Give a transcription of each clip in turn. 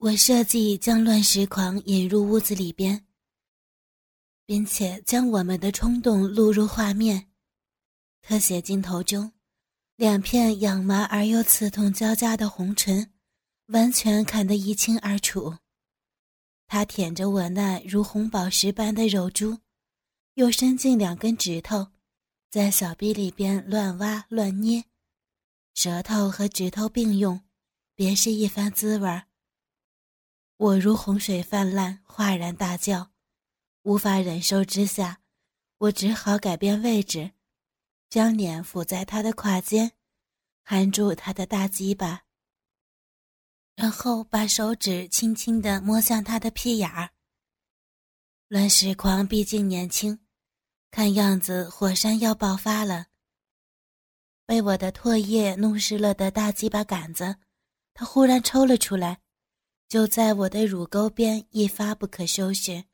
我设计将乱石狂引入屋子里边，并且将我们的冲动录入画面。特写镜头中，两片痒麻而又刺痛交加的红唇，完全看得一清二楚。他舔着我那如红宝石般的肉珠，又伸进两根指头，在小臂里边乱挖乱捏，舌头和指头并用，别是一番滋味儿。我如洪水泛滥，哗然大叫，无法忍受之下，我只好改变位置，将脸伏在他的胯间，含住他的大鸡巴，然后把手指轻轻地摸向他的屁眼儿。乱世狂毕竟年轻，看样子火山要爆发了。被我的唾液弄湿了的大鸡巴杆子，他忽然抽了出来。就在我的乳沟边一发不可收拾，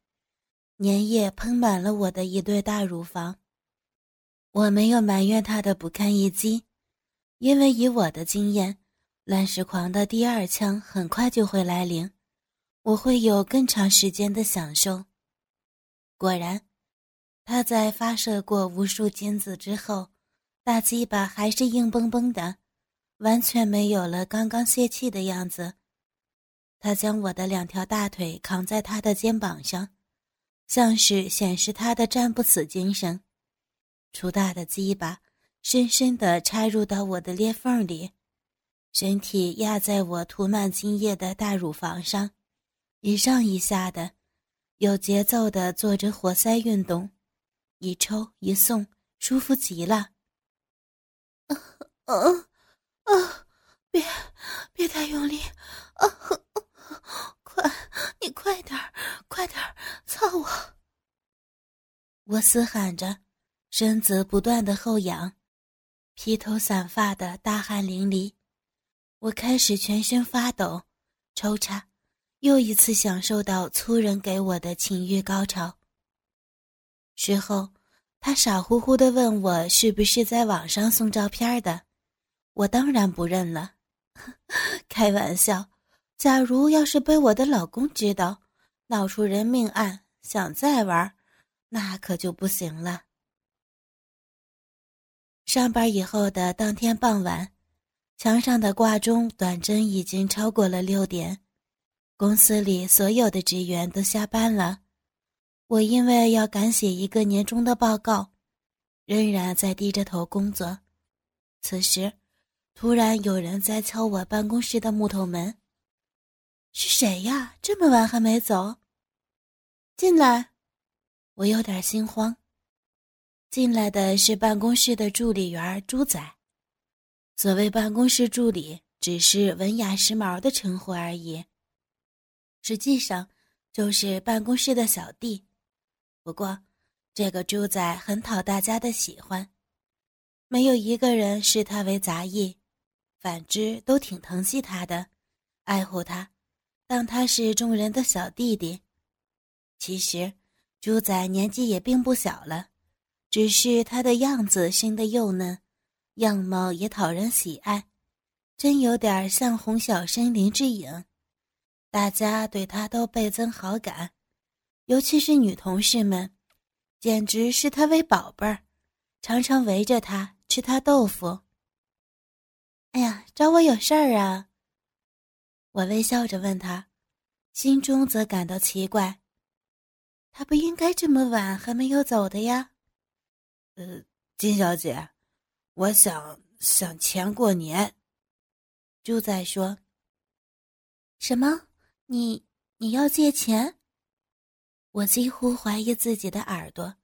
粘液喷满了我的一对大乳房。我没有埋怨他的不堪一击，因为以我的经验，乱世狂的第二枪很快就会来临，我会有更长时间的享受。果然，他在发射过无数精子之后，大鸡巴还是硬邦邦的，完全没有了刚刚泄气的样子。他将我的两条大腿扛在他的肩膀上，像是显示他的战不死精神。粗大的鸡巴深深地插入到我的裂缝里，身体压在我涂满精液的大乳房上，一上一下的，有节奏地做着活塞运动，一抽一送，舒服极了。啊啊啊！别别太用力！啊！快，你快点，快点，操我！我嘶喊着，身子不断的后仰，披头散发的大汗淋漓。我开始全身发抖，抽插，又一次享受到粗人给我的情欲高潮。事后，他傻乎乎的问我是不是在网上送照片的，我当然不认了，开玩笑。假如要是被我的老公知道，闹出人命案，想再玩，那可就不行了。上班以后的当天傍晚，墙上的挂钟短针已经超过了六点，公司里所有的职员都下班了。我因为要赶写一个年终的报告，仍然在低着头工作。此时，突然有人在敲我办公室的木头门。是谁呀？这么晚还没走？进来，我有点心慌。进来的是办公室的助理员猪仔。所谓办公室助理，只是文雅时髦的称呼而已，实际上就是办公室的小弟。不过，这个猪仔很讨大家的喜欢，没有一个人视他为杂役，反之都挺疼惜他的，爱护他。当他是众人的小弟弟，其实猪仔年纪也并不小了，只是他的样子生得幼嫩，样貌也讨人喜爱，真有点像红小生林志颖。大家对他都倍增好感，尤其是女同事们，简直视他为宝贝儿，常常围着他吃他豆腐。哎呀，找我有事儿啊？我微笑着问他，心中则感到奇怪。他不应该这么晚还没有走的呀。呃，金小姐，我想想钱过年。猪仔说：“什么？你你要借钱？”我几乎怀疑自己的耳朵。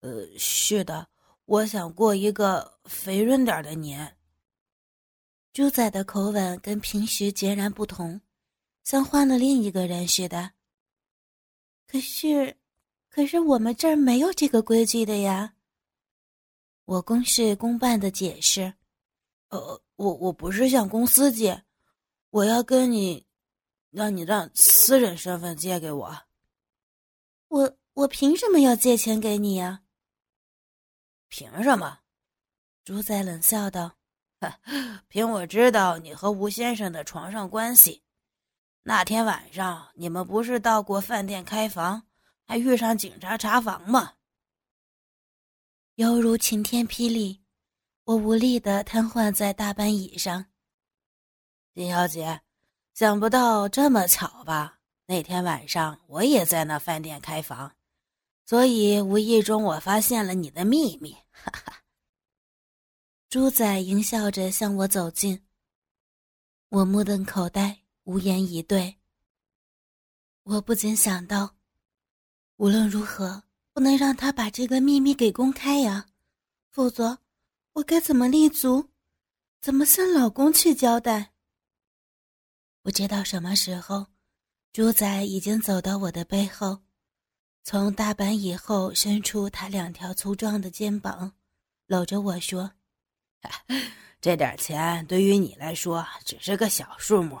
呃，是的，我想过一个肥润点的年。猪仔的口吻跟平时截然不同，像换了另一个人似的。可是，可是我们这儿没有这个规矩的呀。我公事公办的解释：“呃，我我不是向公司借，我要跟你，让你让私人身份借给我。我我凭什么要借钱给你呀？凭什么？”猪仔冷笑道。凭我知道你和吴先生的床上关系，那天晚上你们不是到过饭店开房，还遇上警察查房吗？犹如晴天霹雳，我无力的瘫痪在大班椅上。金小姐，想不到这么巧吧？那天晚上我也在那饭店开房，所以无意中我发现了你的秘密。哈哈。猪仔淫笑着向我走近，我目瞪口呆，无言以对。我不禁想到，无论如何不能让他把这个秘密给公开呀，否则我该怎么立足，怎么向老公去交代？不知道什么时候。猪仔已经走到我的背后，从大板以后伸出他两条粗壮的肩膀，搂着我说：“ 这点钱对于你来说只是个小数目，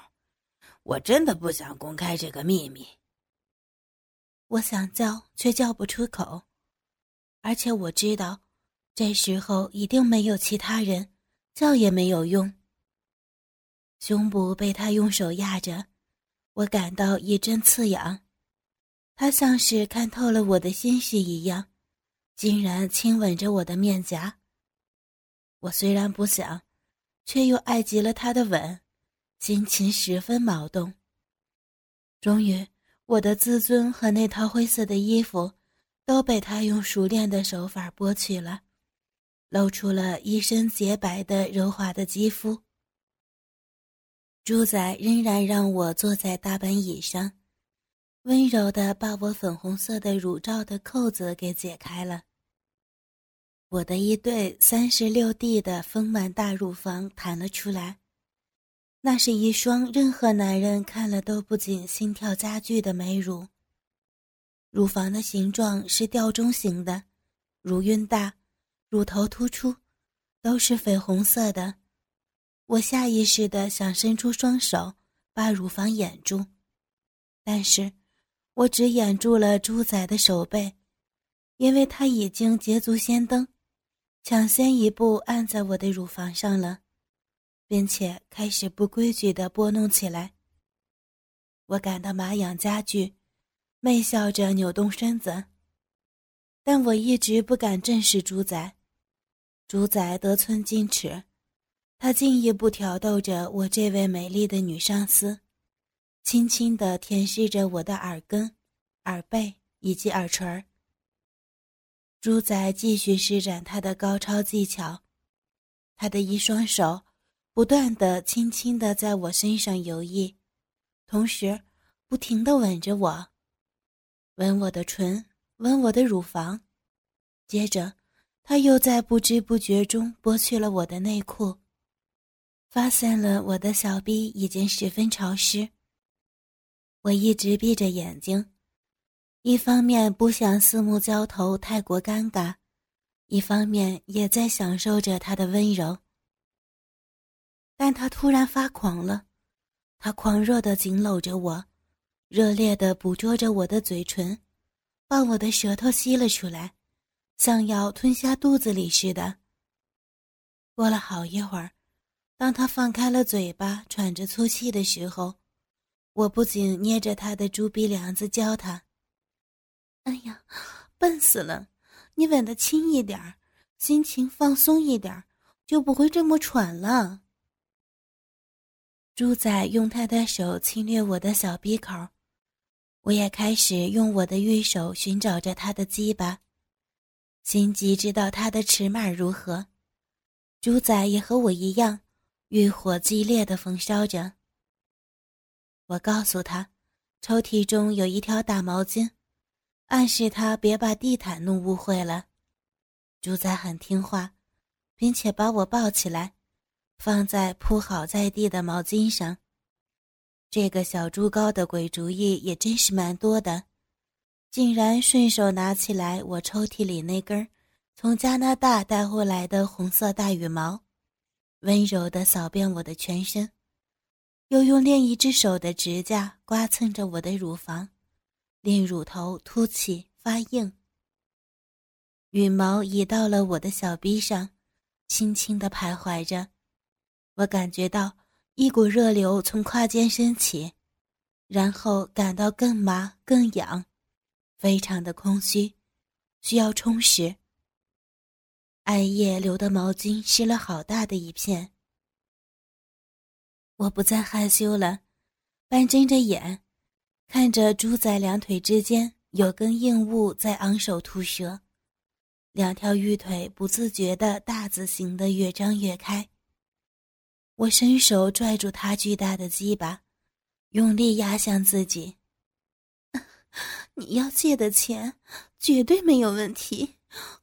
我真的不想公开这个秘密。”我想叫，却叫不出口，而且我知道，这时候一定没有其他人，叫也没有用。胸部被他用手压着。我感到一阵刺痒，他像是看透了我的心事一样，竟然亲吻着我的面颊。我虽然不想，却又爱极了他的吻，心情十分矛盾。终于，我的自尊和那套灰色的衣服都被他用熟练的手法剥去了，露出了一身洁白的柔滑的肌肤。猪仔仍然让我坐在大板椅上，温柔的把我粉红色的乳罩的扣子给解开了。我的一对三十六 D 的丰满大乳房弹了出来，那是一双任何男人看了都不禁心跳加剧的美乳。乳房的形状是吊钟形的，乳晕大，乳头突出，都是绯红色的。我下意识的想伸出双手把乳房掩住，但是，我只掩住了猪仔的手背，因为他已经捷足先登，抢先一步按在我的乳房上了，并且开始不规矩的拨弄起来。我感到麻痒加剧，媚笑着扭动身子，但我一直不敢正视主宰。主宰得寸进尺。他进一步挑逗着我这位美丽的女上司，轻轻地舔舐着我的耳根、耳背以及耳垂儿。猪仔继续施展他的高超技巧，他的一双手不断地、轻轻地在我身上游弋，同时不停地吻着我，吻我的唇，吻我的乳房。接着，他又在不知不觉中剥去了我的内裤。发现了我的小臂已经十分潮湿。我一直闭着眼睛，一方面不想四目交投太过尴尬，一方面也在享受着他的温柔。但他突然发狂了，他狂热的紧搂着我，热烈的捕捉着我的嘴唇，把我的舌头吸了出来，像要吞下肚子里似的。过了好一会儿。当他放开了嘴巴，喘着粗气的时候，我不仅捏着他的猪鼻梁子教他：“哎呀，笨死了！你吻得轻一点心情放松一点就不会这么喘了。”猪仔用他的手侵略我的小鼻口，我也开始用我的玉手寻找着他的鸡巴，心急知道他的尺码如何。猪仔也和我一样。欲火激烈的焚烧着。我告诉他，抽屉中有一条大毛巾，暗示他别把地毯弄污秽了。猪仔很听话，并且把我抱起来，放在铺好在地的毛巾上。这个小猪羔的鬼主意也真是蛮多的，竟然顺手拿起来我抽屉里那根从加拿大带回来的红色大羽毛。温柔地扫遍我的全身，又用另一只手的指甲刮蹭着我的乳房，令乳头凸起发硬。羽毛移到了我的小臂上，轻轻地徘徊着。我感觉到一股热流从胯间升起，然后感到更麻更痒，非常的空虚，需要充实。艾叶流的毛巾湿了好大的一片。我不再害羞了，半睁着眼，看着猪仔两腿之间有根硬物在昂首吐舌，两条玉腿不自觉的大字形的越张越开。我伸手拽住他巨大的鸡巴，用力压向自己。你要借的钱绝对没有问题。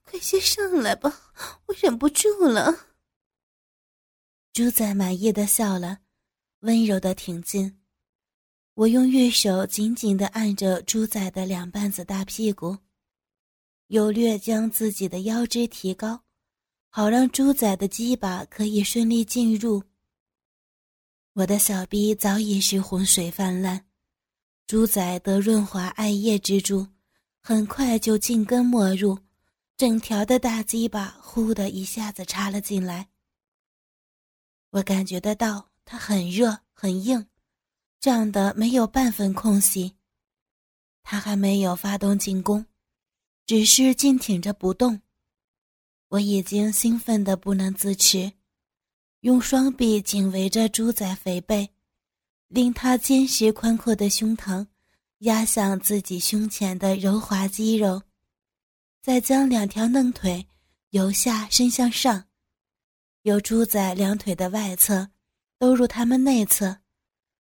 快些上来吧，我忍不住了。猪仔满意的笑了，温柔的挺进。我用玉手紧紧的按着猪仔的两瓣子大屁股，有略将自己的腰肢提高，好让猪仔的鸡巴可以顺利进入。我的小臂早已是洪水泛滥，猪仔得润滑艾叶之助，很快就进根没入。整条的大鸡巴呼的一下子插了进来，我感觉得到它很热很硬，胀得没有半分空隙。他还没有发动进攻，只是静挺着不动。我已经兴奋的不能自持，用双臂紧围着猪仔肥背，令他坚实宽阔的胸膛压向自己胸前的柔滑肌肉。再将两条嫩腿由下伸向上，由猪仔两腿的外侧兜入他们内侧，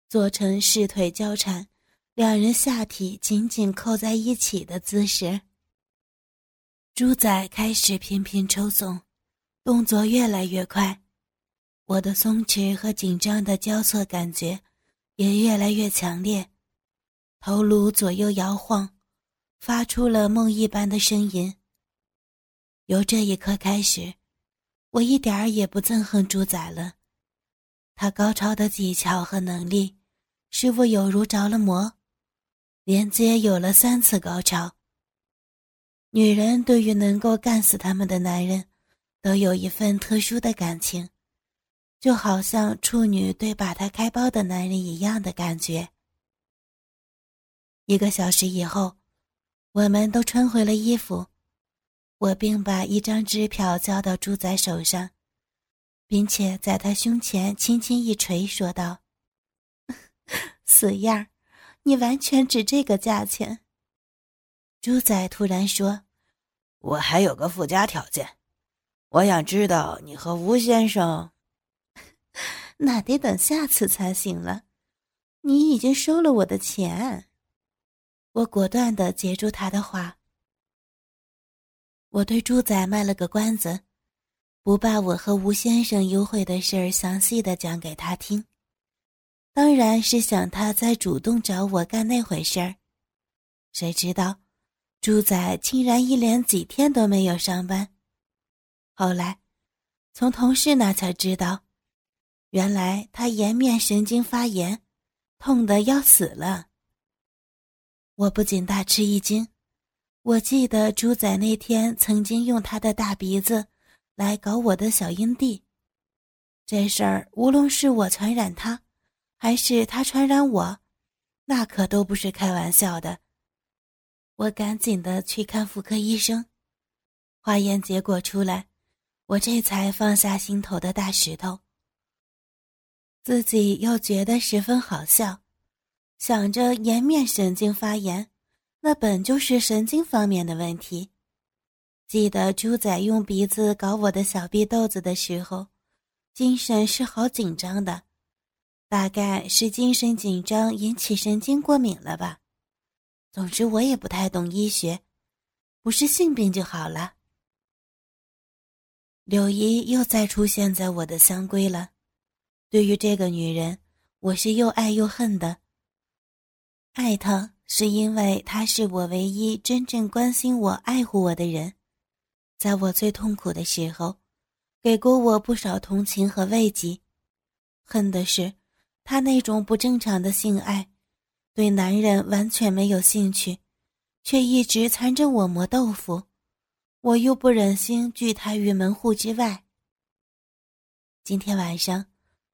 做成四腿交缠，两人下体紧紧扣在一起的姿势。猪仔开始频频抽耸，动作越来越快，我的松弛和紧张的交错感觉也越来越强烈，头颅左右摇晃。发出了梦一般的声音。由这一刻开始，我一点儿也不憎恨猪仔了。他高超的技巧和能力，师傅犹如着了魔，连接有了三次高潮。女人对于能够干死他们的男人，都有一份特殊的感情，就好像处女对把她开包的男人一样的感觉。一个小时以后。我们都穿回了衣服，我并把一张支票交到猪仔手上，并且在他胸前轻轻一捶，说道：“ 死样儿，你完全值这个价钱。”猪仔突然说：“我还有个附加条件，我想知道你和吴先生……那得等下次才行了。你已经收了我的钱。”我果断的截住他的话。我对猪仔卖了个关子，不把我和吴先生幽会的事儿详细的讲给他听，当然是想他再主动找我干那回事儿。谁知道，猪仔竟然一连几天都没有上班。后来，从同事那才知道，原来他颜面神经发炎，痛得要死了。我不仅大吃一惊，我记得猪仔那天曾经用他的大鼻子来搞我的小阴蒂，这事儿无论是我传染他，还是他传染我，那可都不是开玩笑的。我赶紧的去看妇科医生，化验结果出来，我这才放下心头的大石头，自己又觉得十分好笑。想着颜面神经发炎，那本就是神经方面的问题。记得猪仔用鼻子搞我的小臂豆子的时候，精神是好紧张的，大概是精神紧张引起神经过敏了吧。总之我也不太懂医学，不是性病就好了。柳姨又再出现在我的香闺了，对于这个女人，我是又爱又恨的。爱她是因为她是我唯一真正关心我、爱护我的人，在我最痛苦的时候，给过我不少同情和慰藉。恨的是他那种不正常的性爱，对男人完全没有兴趣，却一直缠着我磨豆腐，我又不忍心拒他于门户之外。今天晚上，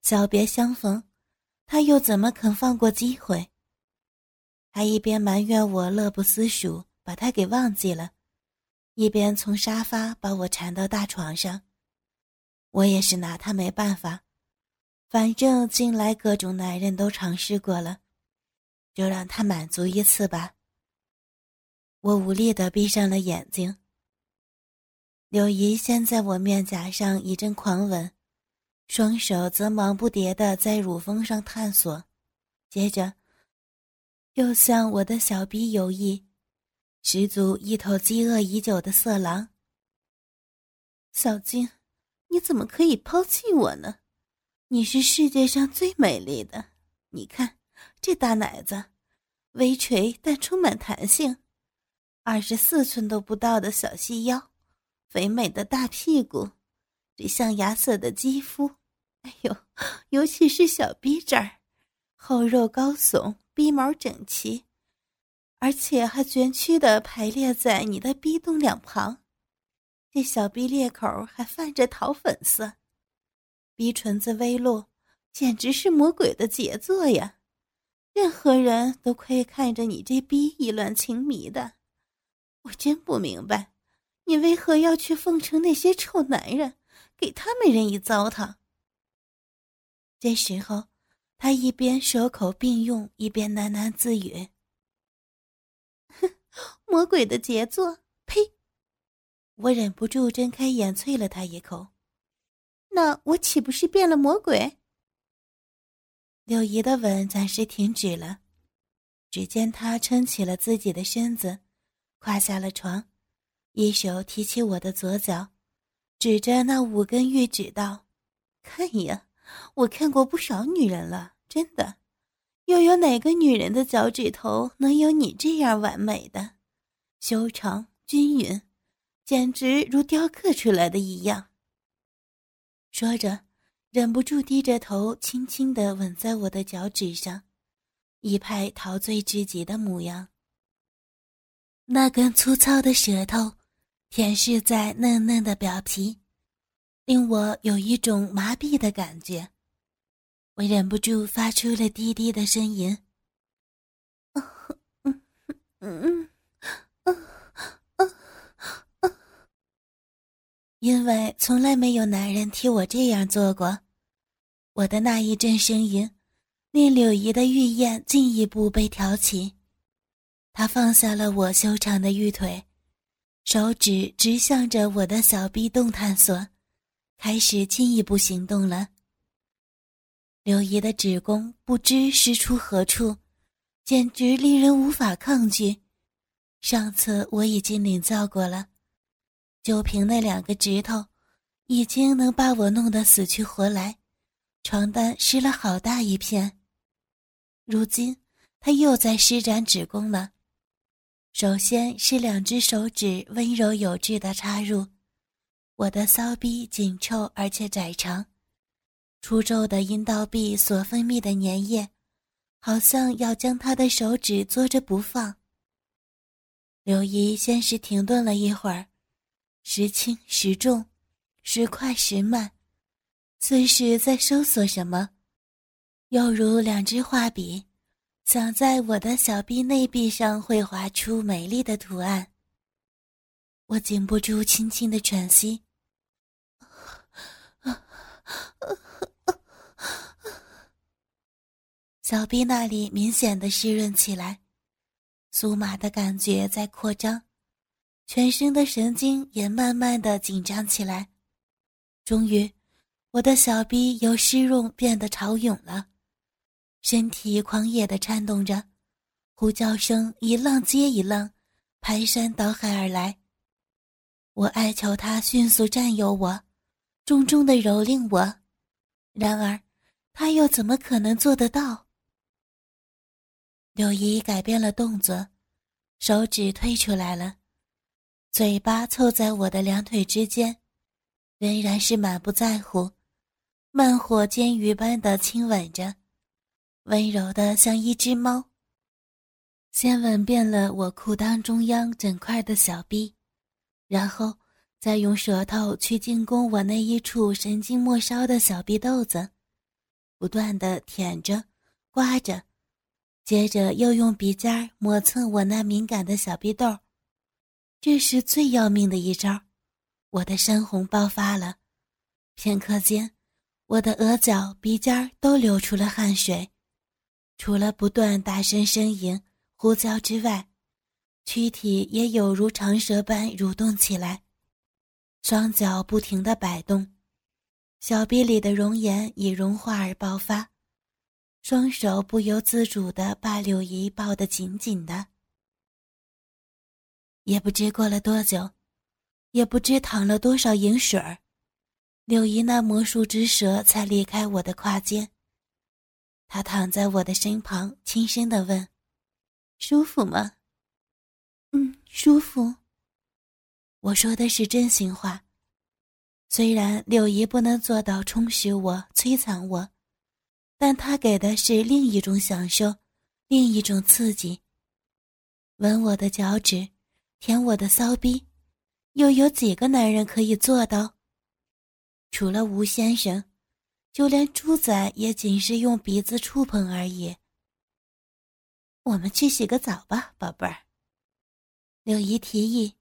小别相逢，他又怎么肯放过机会？还一边埋怨我乐不思蜀，把他给忘记了，一边从沙发把我缠到大床上。我也是拿他没办法，反正近来各种男人都尝试过了，就让他满足一次吧。我无力的闭上了眼睛。柳姨先在我面颊上一阵狂吻，双手则忙不迭的在乳峰上探索，接着又向我的小臂游弋，十足一头饥饿已久的色狼。小金。你怎么可以抛弃我呢？你是世界上最美丽的。你看这大奶子，微垂但充满弹性，二十四寸都不到的小细腰，肥美的大屁股，这象牙色的肌肤，哎呦，尤其是小逼这儿，厚肉高耸，逼毛整齐，而且还卷曲的排列在你的逼洞两旁。这小逼裂口还泛着桃粉色，逼唇子微露，简直是魔鬼的杰作呀！任何人都会看着你这逼意乱情迷的。我真不明白，你为何要去奉承那些臭男人，给他们任意糟蹋？这时候，他一边手口并用，一边喃喃自语：“哼，魔鬼的杰作，呸！”我忍不住睁开眼，啐了他一口。那我岂不是变了魔鬼？柳姨的吻暂时停止了，只见她撑起了自己的身子，跨下了床，一手提起我的左脚，指着那五根玉指道：“看呀，我看过不少女人了，真的，又有哪个女人的脚趾头能有你这样完美的，修长均匀？”简直如雕刻出来的一样。说着，忍不住低着头，轻轻地吻在我的脚趾上，一派陶醉之极的模样。那根粗糙的舌头舔舐在嫩嫩的表皮，令我有一种麻痹的感觉。我忍不住发出了低低的呻吟：“嗯嗯嗯。”因为从来没有男人替我这样做过，我的那一阵声音，令柳姨的玉燕进一步被挑起。她放下了我修长的玉腿，手指直向着我的小臂洞探索，开始进一步行动了。柳姨的指弓不知施出何处，简直令人无法抗拒。上次我已经领教过了。就凭那两个指头，已经能把我弄得死去活来，床单湿了好大一片。如今他又在施展指功了。首先是两只手指温柔有致的插入我的骚逼，紧凑而且窄长，出皱的阴道壁所分泌的粘液，好像要将他的手指捉着不放。刘姨先是停顿了一会儿。时轻时重，时快时慢，似是在搜索什么，又如两支画笔，想在我的小臂内壁上绘画出美丽的图案。我禁不住轻轻的喘息，小臂那里明显的湿润起来，酥麻的感觉在扩张。全身的神经也慢慢的紧张起来，终于，我的小臂由湿润变得潮涌了，身体狂野的颤动着，呼叫声一浪接一浪，排山倒海而来。我哀求他迅速占有我，重重的蹂躏我，然而，他又怎么可能做得到？柳姨改变了动作，手指退出来了。嘴巴凑在我的两腿之间，仍然是满不在乎，慢火煎鱼般的亲吻着，温柔的像一只猫。先吻遍了我裤裆中央整块的小臂，然后再用舌头去进攻我那一处神经末梢的小臂豆子，不断的舔着、刮着，接着又用鼻尖儿磨蹭我那敏感的小鼻窦，这是最要命的一招。我的山洪爆发了，片刻间，我的额角、鼻尖都流出了汗水，除了不断大声呻吟、呼叫之外，躯体也有如长蛇般蠕动起来，双脚不停地摆动，小臂里的熔岩已融化而爆发，双手不由自主地把柳姨抱得紧紧的，也不知过了多久。也不知淌了多少银水儿，柳姨那魔术之舌才离开我的胯间。她躺在我的身旁，轻声的问：“舒服吗？”“嗯，舒服。”我说的是真心话。虽然柳姨不能做到充实我、摧残我，但她给的是另一种享受，另一种刺激。吻我的脚趾，舔我的骚逼。又有几个男人可以做到？除了吴先生，就连猪仔也仅是用鼻子触碰而已。我们去洗个澡吧，宝贝儿。柳姨提议。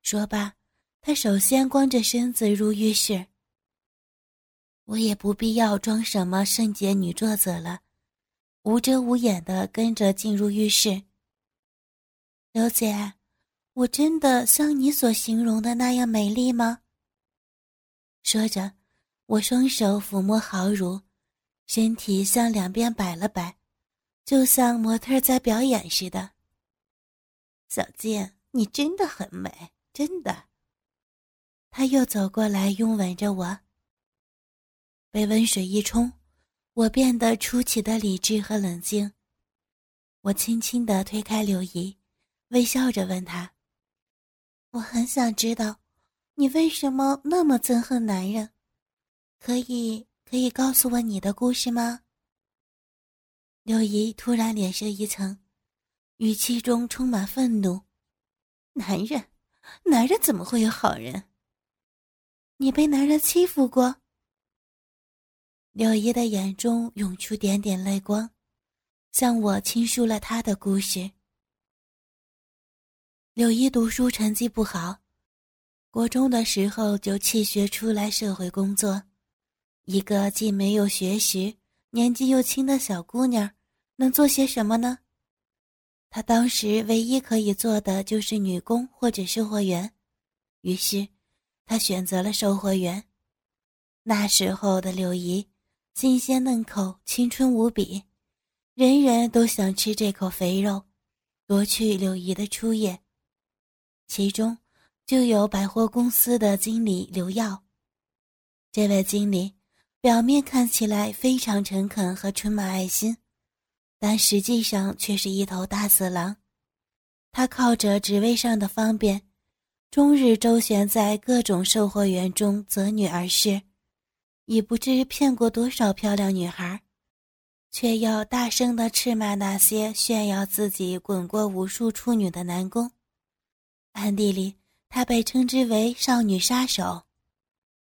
说罢，她首先光着身子入浴室。我也不必要装什么圣洁女作者了，无遮无掩的跟着进入浴室。刘姐。我真的像你所形容的那样美丽吗？说着，我双手抚摸好乳，身体向两边摆了摆，就像模特在表演似的。小静，你真的很美，真的。他又走过来拥吻着我。被温水一冲，我变得出奇的理智和冷静。我轻轻地推开刘姨，微笑着问她。我很想知道，你为什么那么憎恨男人？可以可以告诉我你的故事吗？柳姨突然脸色一沉，语气中充满愤怒：“男人，男人怎么会有好人？你被男人欺负过？”柳姨的眼中涌出点点泪光，向我倾诉了她的故事。柳一读书成绩不好，国中的时候就弃学出来社会工作。一个既没有学识、年纪又轻的小姑娘，能做些什么呢？她当时唯一可以做的就是女工或者售货员。于是，她选择了售货员。那时候的柳姨，新鲜嫩口，青春无比，人人都想吃这口肥肉，夺去柳姨的初夜。其中，就有百货公司的经理刘耀。这位经理表面看起来非常诚恳和充满爱心，但实际上却是一头大色狼。他靠着职位上的方便，终日周旋在各种售货员中择女而事，已不知骗过多少漂亮女孩，却要大声的斥骂那些炫耀自己滚过无数处女的男工。暗地里，她被称之为“少女杀手”。